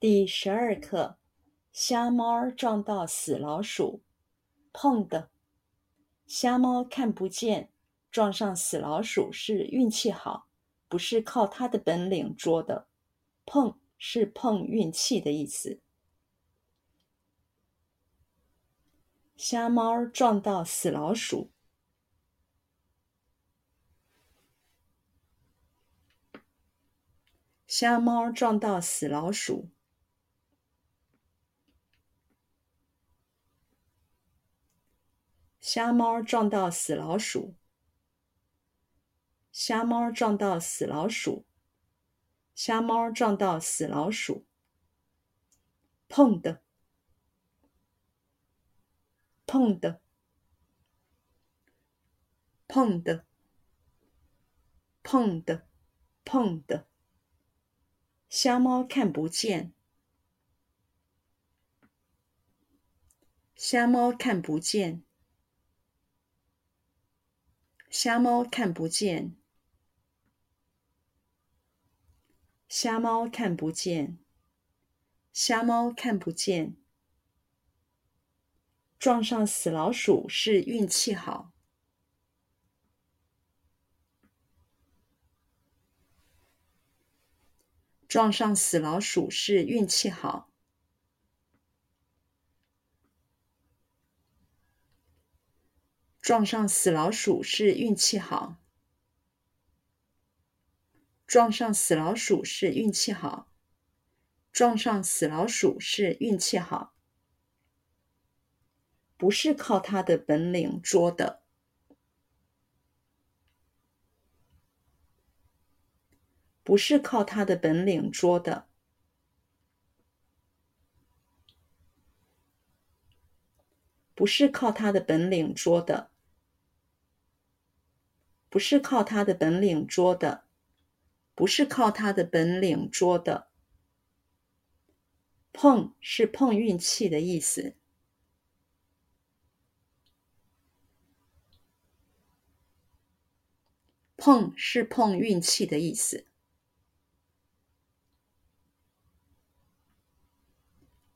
第十二课：瞎猫撞到死老鼠，碰的。瞎猫看不见，撞上死老鼠是运气好，不是靠它的本领捉的。碰是碰运气的意思。瞎猫撞到死老鼠。瞎猫撞到死老鼠。瞎猫撞到死老鼠。瞎猫撞到死老鼠。瞎猫撞到死老鼠。碰的，碰的，碰的，碰的，碰的。瞎猫看不见。瞎猫看不见。瞎猫看不见，瞎猫看不见，瞎猫看不见。撞上死老鼠是运气好，撞上死老鼠是运气好。撞上死老鼠是运气好。撞上死老鼠是运气好。撞上死老鼠是运气好。不是靠他的本领捉的。不是靠他的本领捉的。不是靠他的本领捉的。不是靠他的本领捉的，不是靠他的本领捉的。碰是碰运气的意思。碰是碰运气的意思。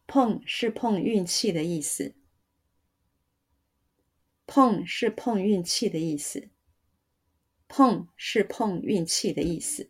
碰是碰运气的意思。碰是碰运气的意思。碰是碰运气的意思。